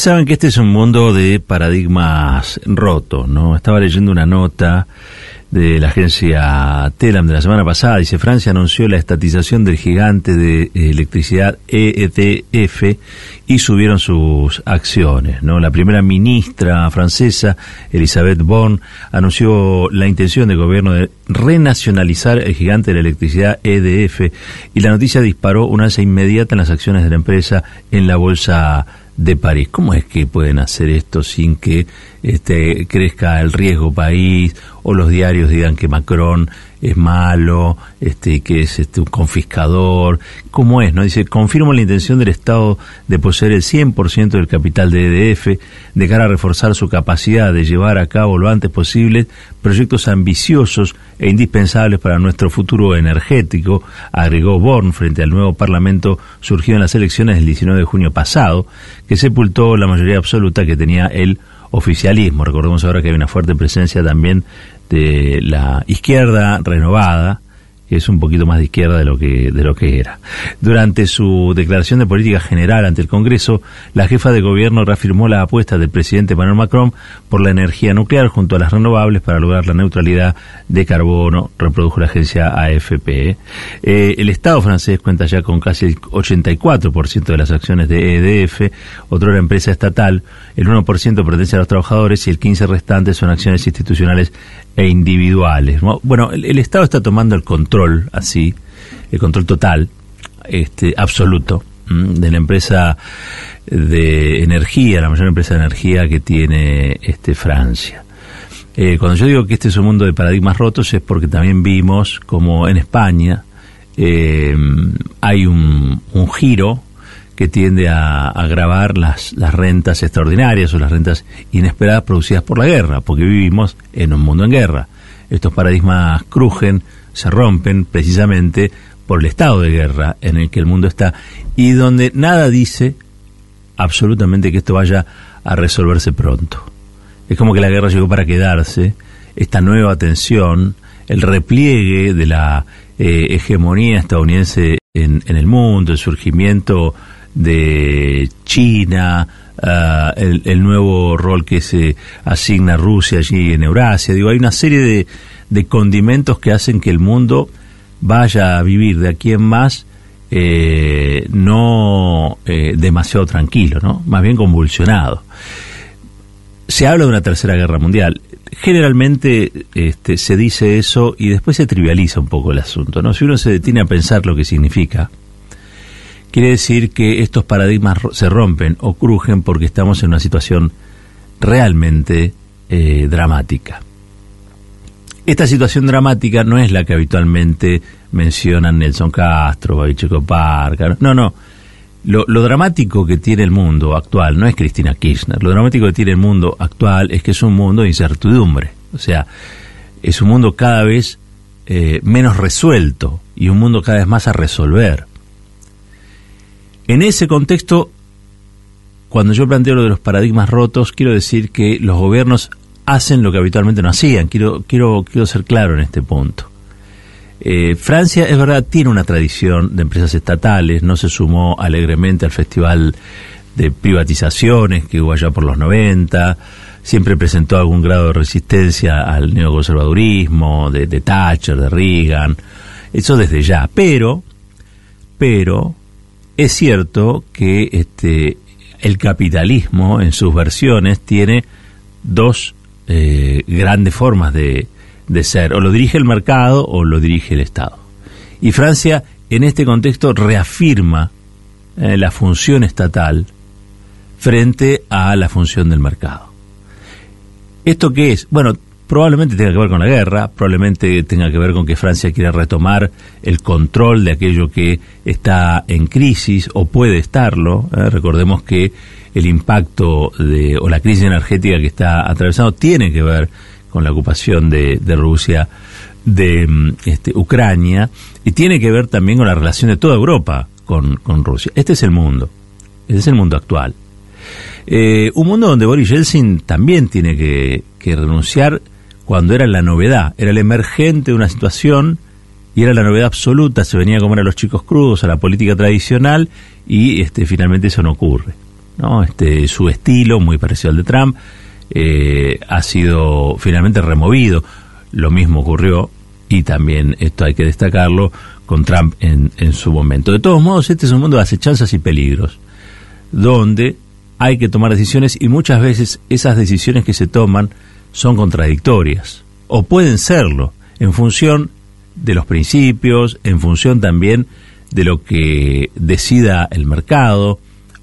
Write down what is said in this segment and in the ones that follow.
Saben que este es un mundo de paradigmas rotos, ¿no? Estaba leyendo una nota de la agencia Telam de la semana pasada, dice Francia anunció la estatización del gigante de electricidad EDF y subieron sus acciones, ¿no? La primera ministra francesa, Elisabeth Borne, anunció la intención del gobierno de renacionalizar el gigante de la electricidad EDF y la noticia disparó una alza inmediata en las acciones de la empresa en la bolsa de París. ¿Cómo es que pueden hacer esto sin que este, crezca el riesgo país o los diarios digan que Macron es malo, este, que es este, un confiscador? ¿Cómo es? no Dice, confirmo la intención del Estado de poseer el 100% del capital de EDF de cara a reforzar su capacidad de llevar a cabo lo antes posible proyectos ambiciosos e indispensables para nuestro futuro energético, agregó Born frente al nuevo Parlamento surgido en las elecciones del 19 de junio pasado, que sepultó la mayoría absoluta que tenía el oficialismo. Recordemos ahora que hay una fuerte presencia también de la izquierda renovada, es un poquito más de izquierda de lo que de lo que era. Durante su declaración de política general ante el Congreso, la jefa de gobierno reafirmó la apuesta del presidente Emmanuel Macron por la energía nuclear junto a las renovables para lograr la neutralidad de carbono, reprodujo la agencia AFP. Eh, el Estado francés cuenta ya con casi el 84% de las acciones de EDF, otra empresa estatal, el 1% pertenece a los trabajadores y el 15% restante son acciones institucionales e individuales. Bueno, el, Estado está tomando el control, así, el control total, este, absoluto, de la empresa de energía, la mayor empresa de energía que tiene este Francia. Eh, cuando yo digo que este es un mundo de paradigmas rotos es porque también vimos como en España eh, hay un, un giro que tiende a agravar las, las rentas extraordinarias o las rentas inesperadas producidas por la guerra, porque vivimos en un mundo en guerra. Estos paradigmas crujen, se rompen precisamente por el estado de guerra en el que el mundo está y donde nada dice absolutamente que esto vaya a resolverse pronto. Es como que la guerra llegó para quedarse, esta nueva tensión, el repliegue de la eh, hegemonía estadounidense en, en, el mundo, el surgimiento de China, ah, el, nuevo rol que se asigna a Rusia allí en Eurasia. Digo, hay una serie de, de condimentos que hacen que el mundo vaya a vivir de aquí en más eh, no eh, demasiado tranquilo, ¿no? más bien convulsionado. Se habla de una tercera guerra mundial. Generalmente este, se dice eso y después se trivializa un poco el asunto. ¿no? Si uno se detiene a pensar lo que significa, quiere decir que estos paradigmas se rompen o crujen porque estamos en una situación realmente eh, dramática. Esta situación dramática no es la que habitualmente mencionan Nelson Castro, Babicheco Parca, no, no. Lo, dramático que tiene el mundo actual no es Cristina Kirchner, lo dramático que tiene el mundo actual es que es un mundo de incertidumbre, o sea, es un mundo cada vez eh, menos resuelto y un mundo cada vez más a resolver. En ese contexto, cuando yo planteo lo de los paradigmas rotos, quiero decir que los gobiernos hacen lo que habitualmente no hacían. Quiero, quiero, quiero ser claro en este punto. Eh, Francia, es verdad, tiene una tradición de empresas estatales, no se sumó alegremente al festival de privatizaciones que hubo allá por los 90, siempre presentó algún grado de resistencia al neoconservadurismo, de, de Thatcher, de Reagan, eso desde ya, pero, pero, es cierto que este, el capitalismo en sus versiones tiene dos eh, grandes formas de, ser, o lo dirige el mercado o lo dirige el Estado. Y Francia en este contexto reafirma eh, la función estatal frente a la función del mercado. ¿Esto qué es? Bueno, probablemente tenga que ver con la guerra, probablemente tenga que ver con que Francia quiere retomar el control de aquello que está en crisis o puede estarlo. ¿eh? Recordemos que el impacto de, o la crisis energética que está atravesando tiene que ver con la ocupación de, Rusia de mm, este, Ucrania y tiene que ver también con la relación de toda Europa con, Rusia. Este es el mundo, este es el mundo actual. Eh, un mundo donde Boris Yeltsin también tiene que, que renunciar cuando era la novedad, era el emergente de una situación y era la novedad absoluta, se venía a comer a los chicos crudos, a la política tradicional y este, finalmente eso no ocurre. ¿No? Este, su estilo, muy parecido al de Trump, eh, ha sido finalmente removido. Lo mismo ocurrió, y también esto hay que destacarlo, con Trump en, en su momento. De todos modos, este es un mundo de acechanzas y peligros, donde hay que tomar decisiones y muchas veces esas decisiones que se toman son contradictorias, o pueden serlo, en función de los principios, en función también de lo que decida el mercado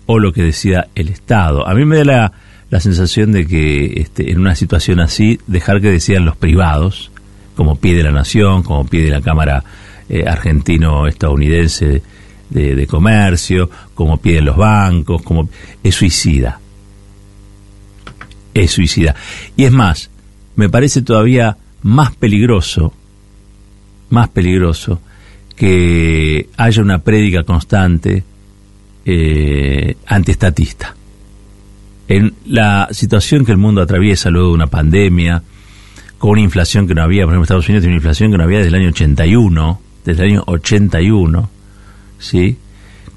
o lo que decida el Estado. A mí me da la, la sensación de que este, en una situación así, dejar que decidan los privados, como pide la Nación, como pide la Cámara eh, Argentino-Estadounidense de, Comercio, como piden los bancos, como es suicida. Es suicida. Y es más, me parece todavía más peligroso, más peligroso, que haya una prédica constante eh, antiestatista. En la situación que el mundo atraviesa luego de una pandemia, con una inflación que no había, por ejemplo, Estados Unidos tiene una inflación que no había desde el año 81, desde el año 81, ¿sí?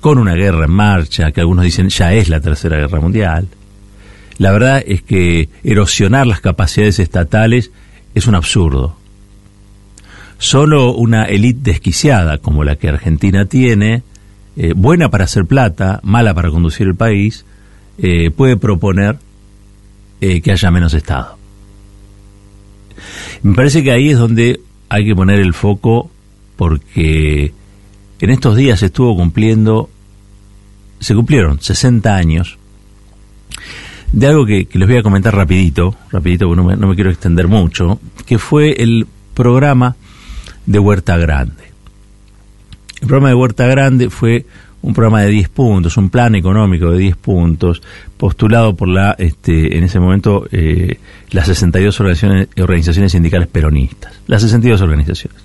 Con una guerra en marcha, que algunos dicen ya es la tercera guerra mundial. La verdad es que erosionar las capacidades estatales es un absurdo. Solo una élite desquiciada como la que Argentina tiene, eh, buena para hacer plata, mala para conducir el país, eh, puede proponer eh, que haya menos Estado. Me parece que ahí es donde hay que poner el foco porque en estos días estuvo cumpliendo, se cumplieron 60 años de algo que, les voy a comentar rapidito, rapidito porque no me, no me quiero extender mucho, que fue el programa de Huerta Grande. El programa de Huerta Grande fue un programa de 10 puntos, un plan económico de 10 puntos, postulado por la, este, en ese momento, eh, las 62 organizaciones, organizaciones sindicales peronistas. Las 62 organizaciones.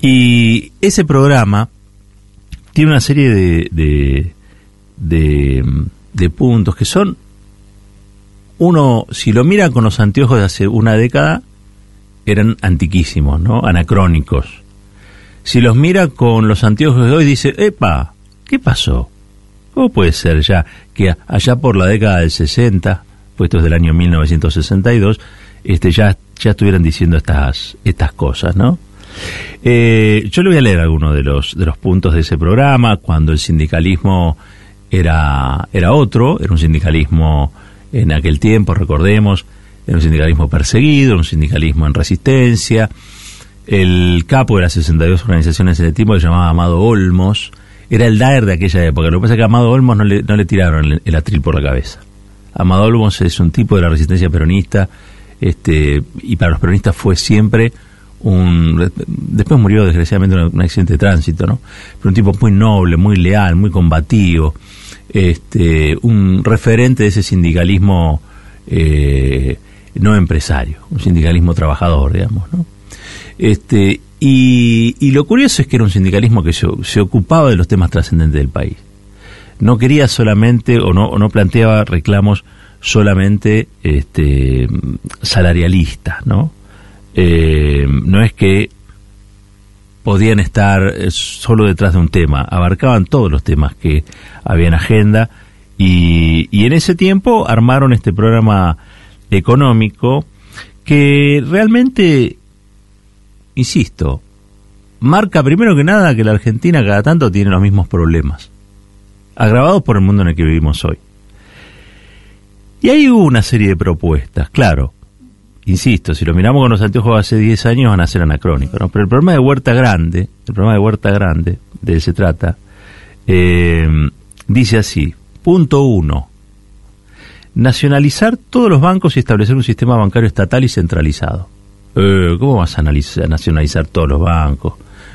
Y ese programa tiene una serie de, puntos que son uno, si lo mira con los anteojos de hace una década, eran antiquísimos, ¿no? Anacrónicos. Si los mira con los anteojos de hoy, dice, epa, ¿qué pasó? ¿Cómo puede ser ya que allá por la década del 60, puestos del año 1962, este, ya, ya estuvieran diciendo estas, estas cosas, ¿no? Eh, yo le voy a leer algunos de los, de los puntos de ese programa, cuando el sindicalismo era, era otro, era un sindicalismo en aquel tiempo, recordemos, era un sindicalismo perseguido, un sindicalismo en resistencia. El capo de las 62 organizaciones en el tiempo, que se llamaba Amado Olmos, era el DAER de aquella época. Lo que pasa es que a Amado Olmos no le, no le tiraron el, atril por la cabeza. Amado Olmos es un tipo de la resistencia peronista, este, y para los peronistas fue siempre un... Después murió desgraciadamente en un accidente de tránsito, ¿no? Pero un tipo muy noble, muy leal, muy combativo, este, un referente de ese sindicalismo eh, no empresario, un sindicalismo trabajador, digamos, ¿no? Este, y, y, lo curioso es que era un sindicalismo que se, se ocupaba de los temas trascendentes del país. No quería solamente, o no, no planteaba reclamos solamente este, salarialistas, ¿no? Eh, no es que podían estar eh, solo detrás de un tema, abarcaban todos los temas que había en agenda y, y en ese tiempo armaron este programa económico que realmente, insisto, marca primero que nada que la Argentina cada tanto tiene los mismos problemas, agravados por el mundo en el que vivimos hoy. Y hay una serie de propuestas, claro, insisto, si lo miramos con los anteojos hace 10 años van a ser anacrónicos, ¿no? Pero el problema de Huerta Grande, el problema de Huerta Grande, de él se trata, eh, dice así, punto uno, nacionalizar todos los bancos y establecer un sistema bancario estatal y centralizado. Eh, ¿Cómo vas a, nacionalizar todos los bancos?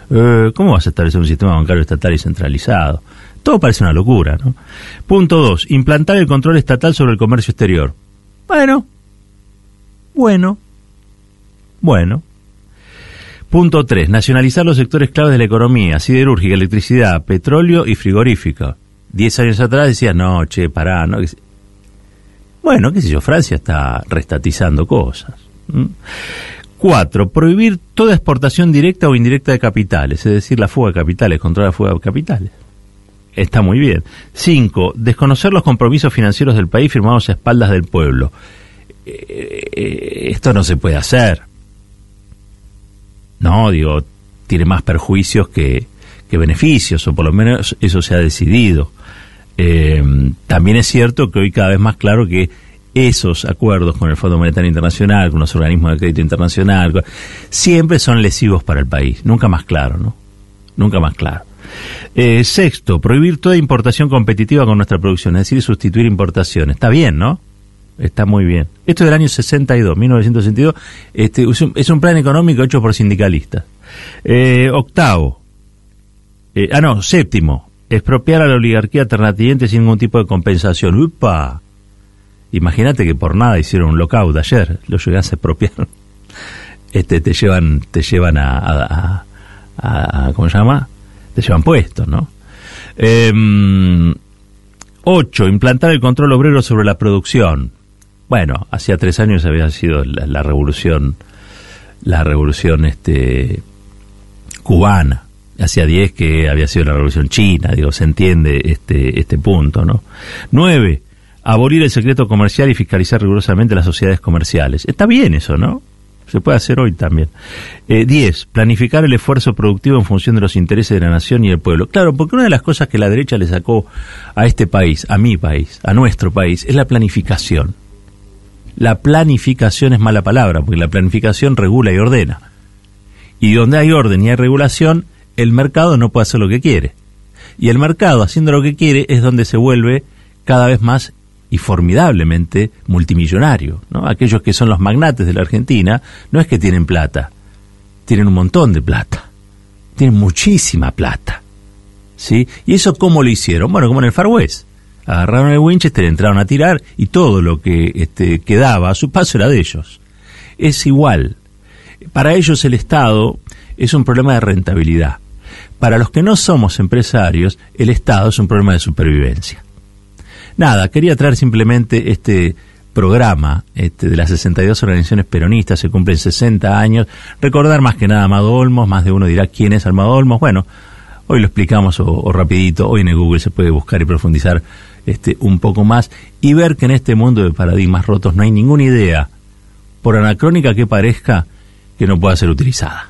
Eh, ¿Cómo vas a establecer un sistema bancario estatal y centralizado? Todo parece una locura, ¿no? Punto dos, implantar el control estatal sobre el comercio exterior. Bueno, bueno, bueno. Punto 3. Nacionalizar los sectores claves de la economía, siderúrgica, electricidad, petróleo y frigorífica. Diez años atrás decía, no, che, pará, no. Bueno, qué sé yo, Francia está restatizando cosas. Cuatro, prohibir toda exportación directa o indirecta de capitales, es decir, la fuga de capitales, controlar la fuga de capitales. está muy bien. Cinco, desconocer los compromisos financieros del país firmados a espaldas del pueblo. Eh, eh, esto no se puede hacer. No, digo, tiene más perjuicios que, que beneficios, o por lo menos eso se ha decidido. Eh, también es cierto que hoy cada vez más claro que esos acuerdos con el Fondo Monetario Internacional, con los organismos de crédito internacional, siempre son lesivos para el país. Nunca más claro, ¿no? Nunca más claro. Eh, sexto, prohibir toda importación competitiva con nuestra producción, es decir, sustituir importaciones. Está bien, ¿no? Está muy bien. Esto es del año 62, 1962. Este, es, un, plan económico hecho por sindicalistas. Eh, octavo. Eh, ah, no, séptimo. Expropiar a la oligarquía terrateniente sin ningún tipo de compensación. ¡Upa! Imagínate que por nada hicieron un lockout ayer. Los llegan a expropiar. Este, te llevan, te llevan a, ¿cómo se llama? Te llevan puestos, ¿no? Eh, ocho, implantar el control obrero sobre la producción. Bueno, hacía tres años había sido la, revolución, la revolución este, cubana. Hacía diez que había sido la revolución china, digo, se entiende este, este punto, ¿no? Nueve, abolir el secreto comercial y fiscalizar rigurosamente las sociedades comerciales. Está bien eso, ¿no? Se puede hacer hoy también. Eh, diez, planificar el esfuerzo productivo en función de los intereses de la nación y del pueblo. Claro, porque una de las cosas que la derecha le sacó a este país, a mi país, a nuestro país, es la planificación la planificación es mala palabra, porque la planificación regula y ordena. Y donde hay orden y hay regulación, el mercado no puede hacer lo que quiere. Y el mercado, haciendo lo que quiere, es donde se vuelve cada vez más y formidablemente multimillonario. ¿no? Aquellos que son los magnates de la Argentina no es que tienen plata, tienen un montón de plata, tienen muchísima plata. ¿sí? ¿Y eso cómo lo hicieron? Bueno, como en el Far West agarraron el Winchester, entraron a tirar y todo lo que este, quedaba a su paso era de ellos. Es igual. Para ellos el Estado es un problema de rentabilidad. Para los que no somos empresarios, el Estado es un problema de supervivencia. Nada, quería traer simplemente este programa este, de las 62 organizaciones peronistas, se cumplen 60 años, recordar más que nada a Amado Olmos, más de uno dirá quién es Amado Olmos, bueno, hoy lo explicamos o rapidito, hoy en Google se puede buscar y profundizar este, un poco más y ver que en este mundo de paradigmas rotos no hay ninguna idea, por anacrónica que parezca, que no pueda ser utilizada.